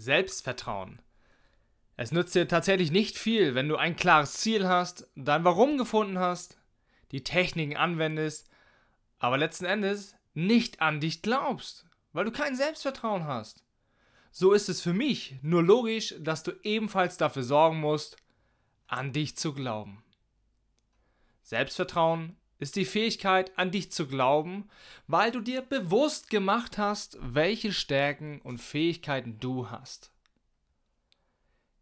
Selbstvertrauen. Es nützt dir tatsächlich nicht viel, wenn du ein klares Ziel hast, dein Warum gefunden hast, die Techniken anwendest, aber letzten Endes nicht an dich glaubst, weil du kein Selbstvertrauen hast. So ist es für mich nur logisch, dass du ebenfalls dafür sorgen musst, an dich zu glauben. Selbstvertrauen ist die Fähigkeit, an dich zu glauben, weil du dir bewusst gemacht hast, welche Stärken und Fähigkeiten du hast.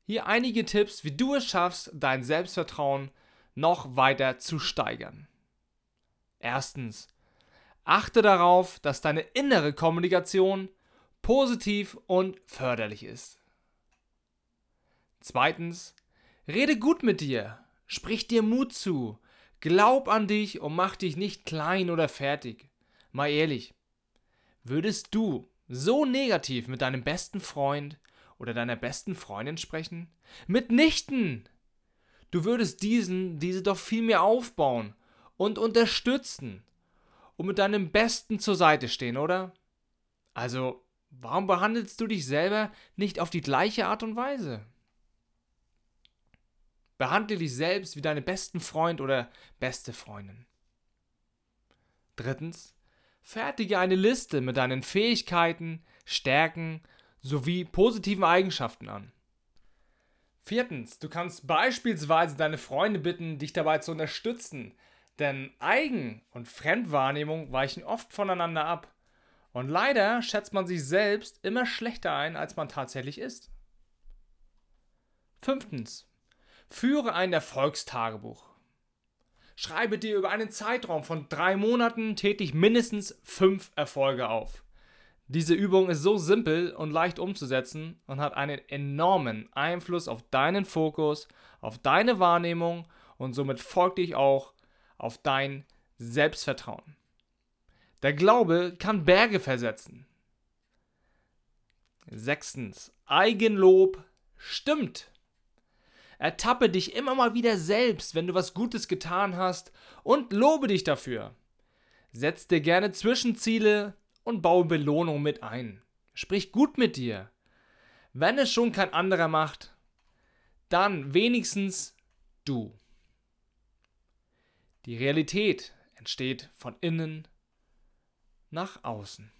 Hier einige Tipps, wie du es schaffst, dein Selbstvertrauen noch weiter zu steigern. Erstens, achte darauf, dass deine innere Kommunikation positiv und förderlich ist. Zweitens, rede gut mit dir, sprich dir Mut zu, glaub an dich und mach dich nicht klein oder fertig. Mal ehrlich, würdest du so negativ mit deinem besten Freund oder deiner besten Freundin sprechen? Mitnichten! Du würdest diesen, diese doch viel mehr aufbauen und unterstützen und mit deinem Besten zur Seite stehen, oder? Also, Warum behandelst du dich selber nicht auf die gleiche Art und Weise? Behandle dich selbst wie deinen besten Freund oder beste Freundin. Drittens, fertige eine Liste mit deinen Fähigkeiten, Stärken sowie positiven Eigenschaften an. Viertens, du kannst beispielsweise deine Freunde bitten, dich dabei zu unterstützen, denn Eigen- und Fremdwahrnehmung weichen oft voneinander ab. Und leider schätzt man sich selbst immer schlechter ein, als man tatsächlich ist. Fünftens. Führe ein Erfolgstagebuch. Schreibe dir über einen Zeitraum von drei Monaten tätig mindestens fünf Erfolge auf. Diese Übung ist so simpel und leicht umzusetzen und hat einen enormen Einfluss auf deinen Fokus, auf deine Wahrnehmung und somit folglich auch auf dein Selbstvertrauen. Der Glaube kann Berge versetzen. Sechstens, Eigenlob stimmt. Ertappe dich immer mal wieder selbst, wenn du was Gutes getan hast und lobe dich dafür. Setz dir gerne Zwischenziele und baue Belohnung mit ein. Sprich gut mit dir. Wenn es schon kein anderer macht, dann wenigstens du. Die Realität entsteht von innen nach außen.